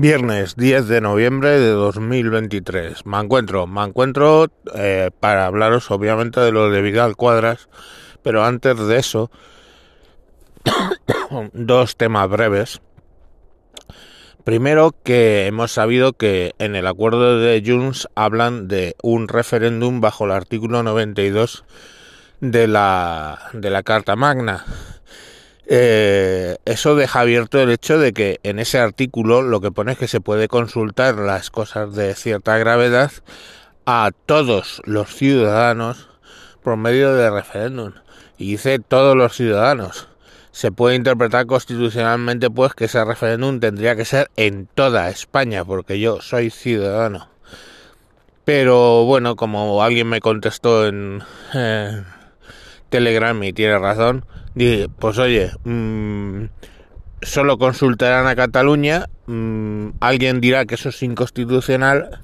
Viernes 10 de noviembre de 2023. Me encuentro, me encuentro eh, para hablaros obviamente de lo de Vidal Cuadras, pero antes de eso, dos temas breves. Primero que hemos sabido que en el acuerdo de Junts hablan de un referéndum bajo el artículo 92 de la, de la Carta Magna eh, eso deja abierto el hecho de que en ese artículo lo que pone es que se puede consultar las cosas de cierta gravedad a todos los ciudadanos por medio de referéndum. Y dice todos los ciudadanos. Se puede interpretar constitucionalmente pues que ese referéndum tendría que ser en toda España, porque yo soy ciudadano. Pero bueno, como alguien me contestó en Telegram y tiene razón, Dije, pues oye, mmm, solo consultarán a Cataluña, mmm, alguien dirá que eso es inconstitucional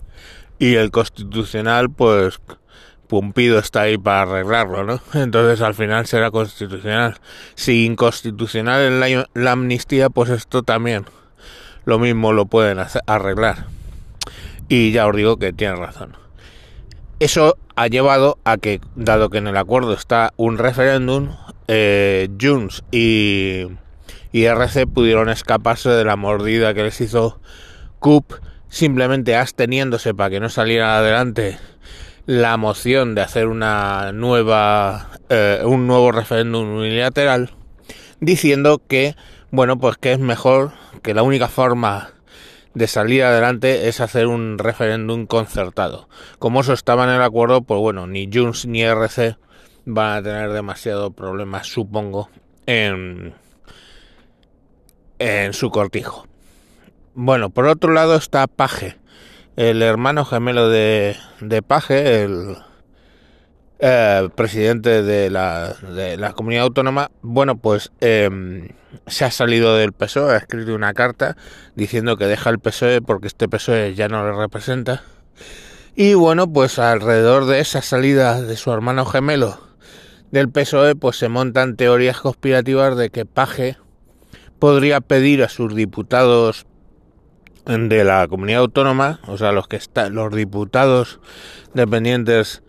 y el constitucional, pues, Pumpido está ahí para arreglarlo, ¿no? Entonces al final será constitucional. Si inconstitucional en la, amnistía, pues esto también lo mismo lo pueden arreglar. Y ya os digo que tienen razón. Eso ha llevado a que, dado que en el acuerdo está un referéndum, eh, y, y RC pudieron escaparse de la mordida que les hizo CUP simplemente absteniéndose para que no saliera adelante la moción de hacer una nueva eh, un nuevo referéndum unilateral diciendo que bueno pues que es mejor que la única forma de salir adelante es hacer un referéndum concertado. Como eso estaba en el acuerdo pues bueno ni Junts ni RC van a tener demasiado problemas, supongo, en, en su cortijo. Bueno, por otro lado está Paje, el hermano gemelo de, de Paje, el eh, presidente de la, de la, comunidad autónoma. Bueno, pues eh, se ha salido del PSOE, ha escrito una carta diciendo que deja el PSOE porque este PSOE ya no le representa. Y bueno, pues alrededor de esa salida de su hermano gemelo del PSOE, pues se montan teorías conspirativas de que Paje podría pedir a sus diputados de la comunidad autónoma, o sea, los que están, los diputados dependientes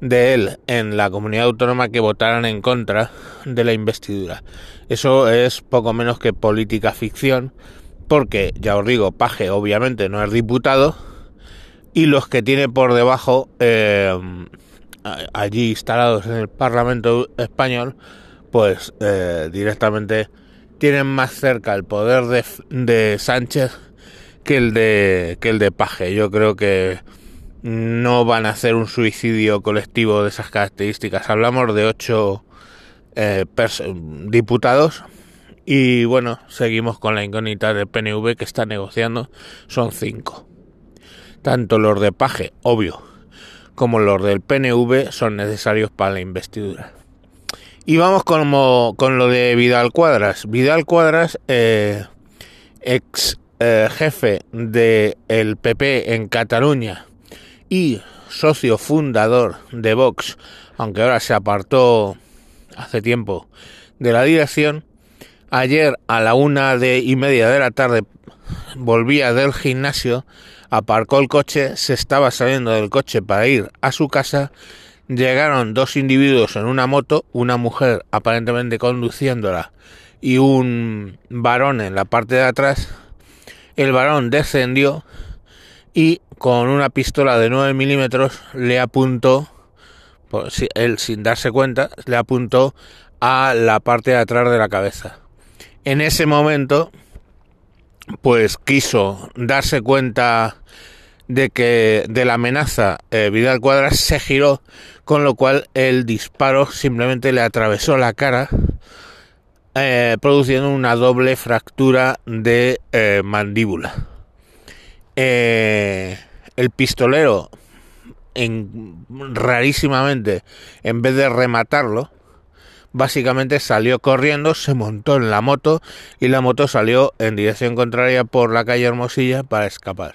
de él en la comunidad autónoma que votaran en contra de la investidura. Eso es poco menos que política ficción, porque ya os digo, Paje obviamente no es diputado y los que tiene por debajo eh, allí instalados en el Parlamento español, pues eh, directamente tienen más cerca el poder de, de, Sánchez que el de que el de Paje. Yo creo que no van a hacer un suicidio colectivo de esas características. Hablamos de ocho eh, diputados y bueno, seguimos con la incógnita del PNV que está negociando. Son cinco. Tanto los de Paje, obvio, como los del PNV son necesarios para la investidura. Y vamos con lo de Vidal Cuadras. Vidal Cuadras, eh, ex eh, jefe del el PP en Cataluña y socio fundador de Vox, aunque ahora se apartó hace tiempo de la dirección, ayer a la una de y media de la tarde volvía del gimnasio aparcó el coche, se estaba saliendo del coche para ir a su casa, llegaron dos individuos en una moto, una mujer aparentemente conduciéndola y un varón en la parte de atrás. El varón descendió y con una pistola de 9 milímetros le apuntó, pues, él sin darse cuenta, le apuntó a la parte de atrás de la cabeza. En ese momento pues quiso darse cuenta de que de la amenaza eh, Vidal Cuadras se giró con lo cual el disparo simplemente le atravesó la cara eh, produciendo una doble fractura de eh, mandíbula. El pistolero en, rarísimamente en vez de rematarlo básicamente salió corriendo, se montó en la moto y la moto salió en dirección contraria por la calle Hermosilla para escapar.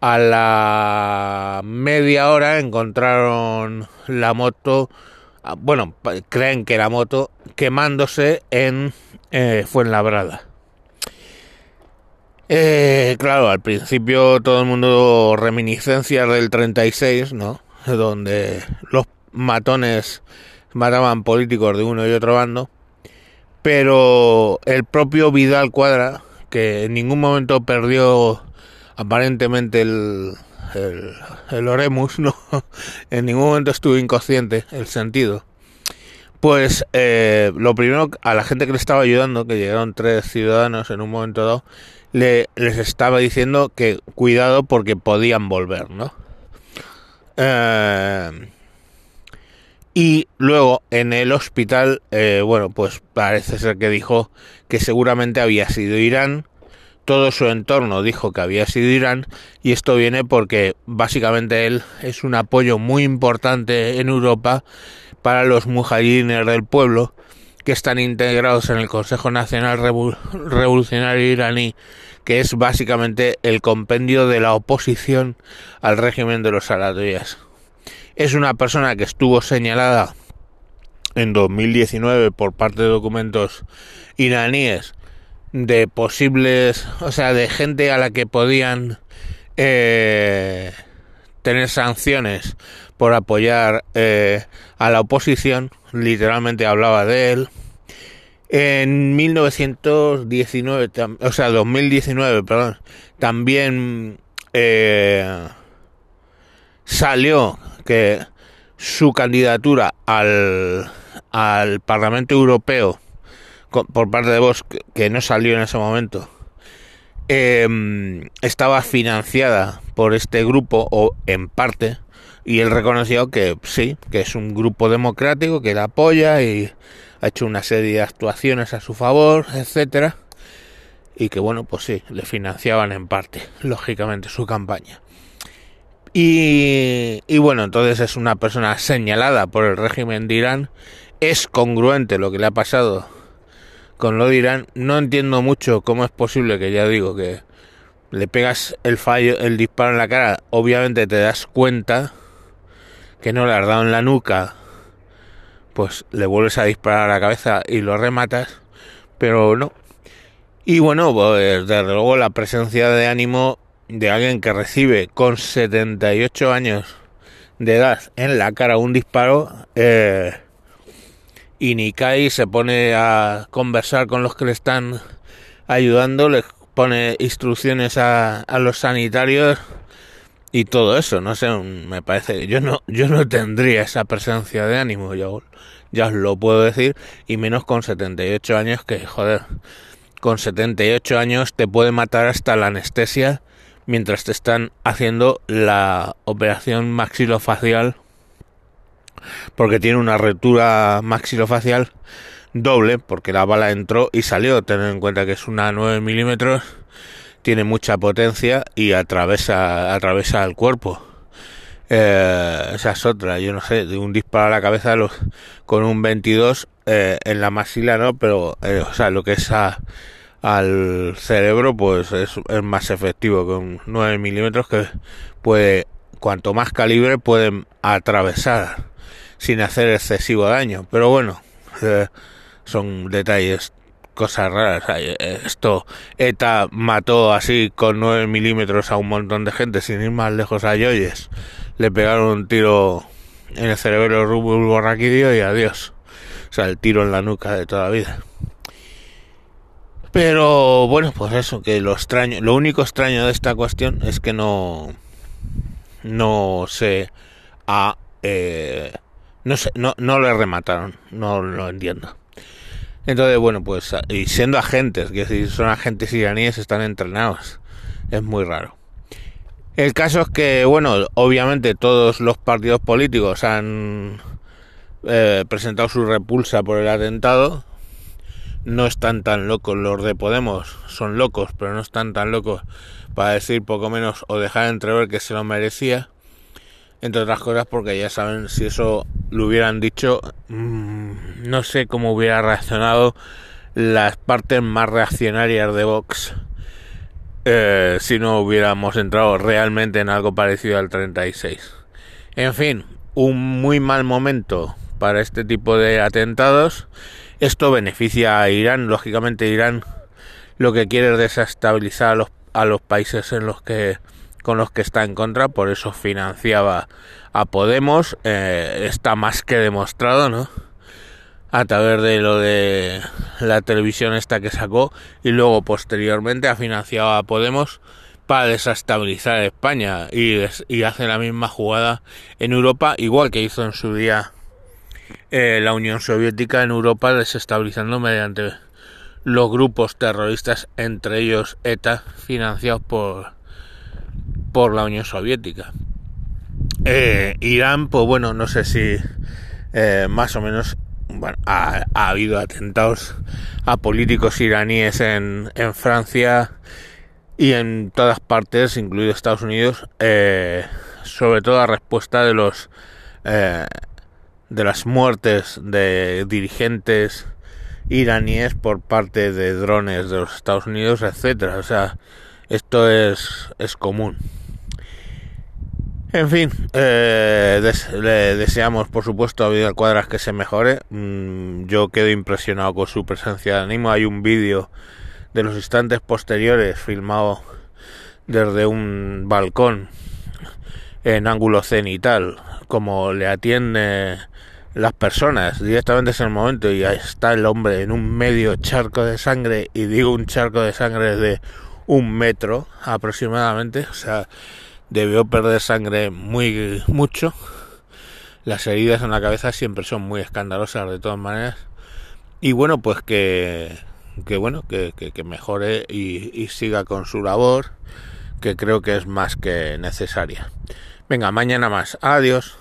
A la media hora encontraron la moto, ah, bueno, creen que la moto quemándose en eh, Fuenlabrada. Eh, claro, al principio todo el mundo reminiscencias del 36, ¿no? Donde los matones mataban políticos de uno y otro bando. Pero el propio Vidal Cuadra, que en ningún momento perdió aparentemente el, el, el oremus, ¿no? en ningún momento estuvo inconsciente el sentido. Pues eh, lo primero a la gente que le estaba ayudando, que llegaron tres ciudadanos en un momento dado, le, les estaba diciendo que cuidado porque podían volver, ¿no? Eh, y luego en el hospital, eh, bueno, pues parece ser que dijo que seguramente había sido Irán. Todo su entorno dijo que había sido Irán y esto viene porque básicamente él es un apoyo muy importante en Europa para los mujahidines del pueblo que están integrados en el Consejo Nacional Revolucionario iraní, que es básicamente el compendio de la oposición al régimen de los salatoyas. Es una persona que estuvo señalada en 2019 por parte de documentos iraníes de posibles, o sea, de gente a la que podían eh, tener sanciones por apoyar eh, a la oposición, literalmente hablaba de él. En 1919, o sea, 2019, perdón, también eh, salió que su candidatura al, al Parlamento Europeo por parte de vos que no salió en ese momento, eh, estaba financiada por este grupo o en parte y él reconoció que sí, que es un grupo democrático que la apoya y ha hecho una serie de actuaciones a su favor, etcétera, y que bueno, pues sí, le financiaban en parte, lógicamente, su campaña. Y, bueno, entonces es una persona señalada por el régimen de Irán, es congruente lo que le ha pasado con lo de Irán. No entiendo mucho cómo es posible que ya digo que le pegas el fallo, el disparo en la cara, obviamente te das cuenta que no le has dado en la nuca, pues le vuelves a disparar a la cabeza y lo rematas, pero no. Y bueno, pues desde luego la presencia de ánimo de alguien que recibe con 78 años de edad en la cara un disparo, eh, y Nikai se pone a conversar con los que le están ayudando, les pone instrucciones a, a los sanitarios y todo eso, no sé, me parece yo no yo no tendría esa presencia de ánimo, ya, ya os lo puedo decir, y menos con 78 años que joder, con 78 años te puede matar hasta la anestesia mientras te están haciendo la operación maxilofacial porque tiene una retura maxilofacial doble, porque la bala entró y salió. Tener en cuenta que es una 9 milímetros, tiene mucha potencia y atraviesa, atraviesa el cuerpo. Eh, esa es otra, yo no sé, de un disparo a la cabeza con un 22 eh, en la maxila, ¿no? Pero, eh, o sea, lo que es al cerebro, pues es, más efectivo con 9 milímetros que puede, cuanto más calibre pueden atravesar sin hacer excesivo daño. Pero bueno, eh, son detalles, cosas raras. Esto, ETA mató así con 9 milímetros a un montón de gente sin ir más lejos a Yoyes. Le pegaron un tiro en el cerebro raquídeo y adiós. O sea, el tiro en la nuca de toda la vida. Pero bueno, pues eso, que lo extraño, lo único extraño de esta cuestión es que no, no se ha eh, no, sé, no, no le remataron, no lo entiendo. Entonces, bueno, pues, y siendo agentes, que si son agentes iraníes, están entrenados. Es muy raro. El caso es que, bueno, obviamente todos los partidos políticos han eh, presentado su repulsa por el atentado. No están tan locos los de Podemos, son locos, pero no están tan locos para decir poco menos o dejar entrever que se lo merecía entre otras cosas porque ya saben si eso lo hubieran dicho mmm, no sé cómo hubiera reaccionado las partes más reaccionarias de Vox eh, si no hubiéramos entrado realmente en algo parecido al 36 en fin un muy mal momento para este tipo de atentados esto beneficia a Irán lógicamente Irán lo que quiere es desestabilizar a los, a los países en los que con los que está en contra, por eso financiaba a Podemos, eh, está más que demostrado, ¿no? A través de lo de la televisión esta que sacó y luego posteriormente ha financiado a Podemos para desestabilizar España y, y hace la misma jugada en Europa, igual que hizo en su día eh, la Unión Soviética en Europa, desestabilizando mediante los grupos terroristas, entre ellos ETA, financiados por, por la Unión Soviética. Eh, Irán, pues bueno, no sé si eh, más o menos ha, habido atentados a políticos iraníes en, Francia y en todas partes, incluido Estados Unidos, sobre todo a respuesta de los de las muertes de dirigentes iraníes por parte de drones de los Estados Unidos, etcétera. O sea, esto es, es común. En fin, eh, le deseamos por supuesto a Vidal Cuadras que se mejore. Mm, yo quedo impresionado con su presencia de ánimo. Hay un vídeo de los instantes posteriores filmado desde un balcón en ángulo cenital, como le atiende las personas directamente en el momento y ahí está el hombre en un medio charco de sangre y digo un charco de sangre de un metro aproximadamente, o sea, debió perder sangre muy mucho. Las heridas en la cabeza siempre son muy escandalosas de todas maneras. Y bueno, pues que, que bueno, que, que, mejore y siga con su labor, que creo que es más que necesaria. Venga, mañana más. Adiós.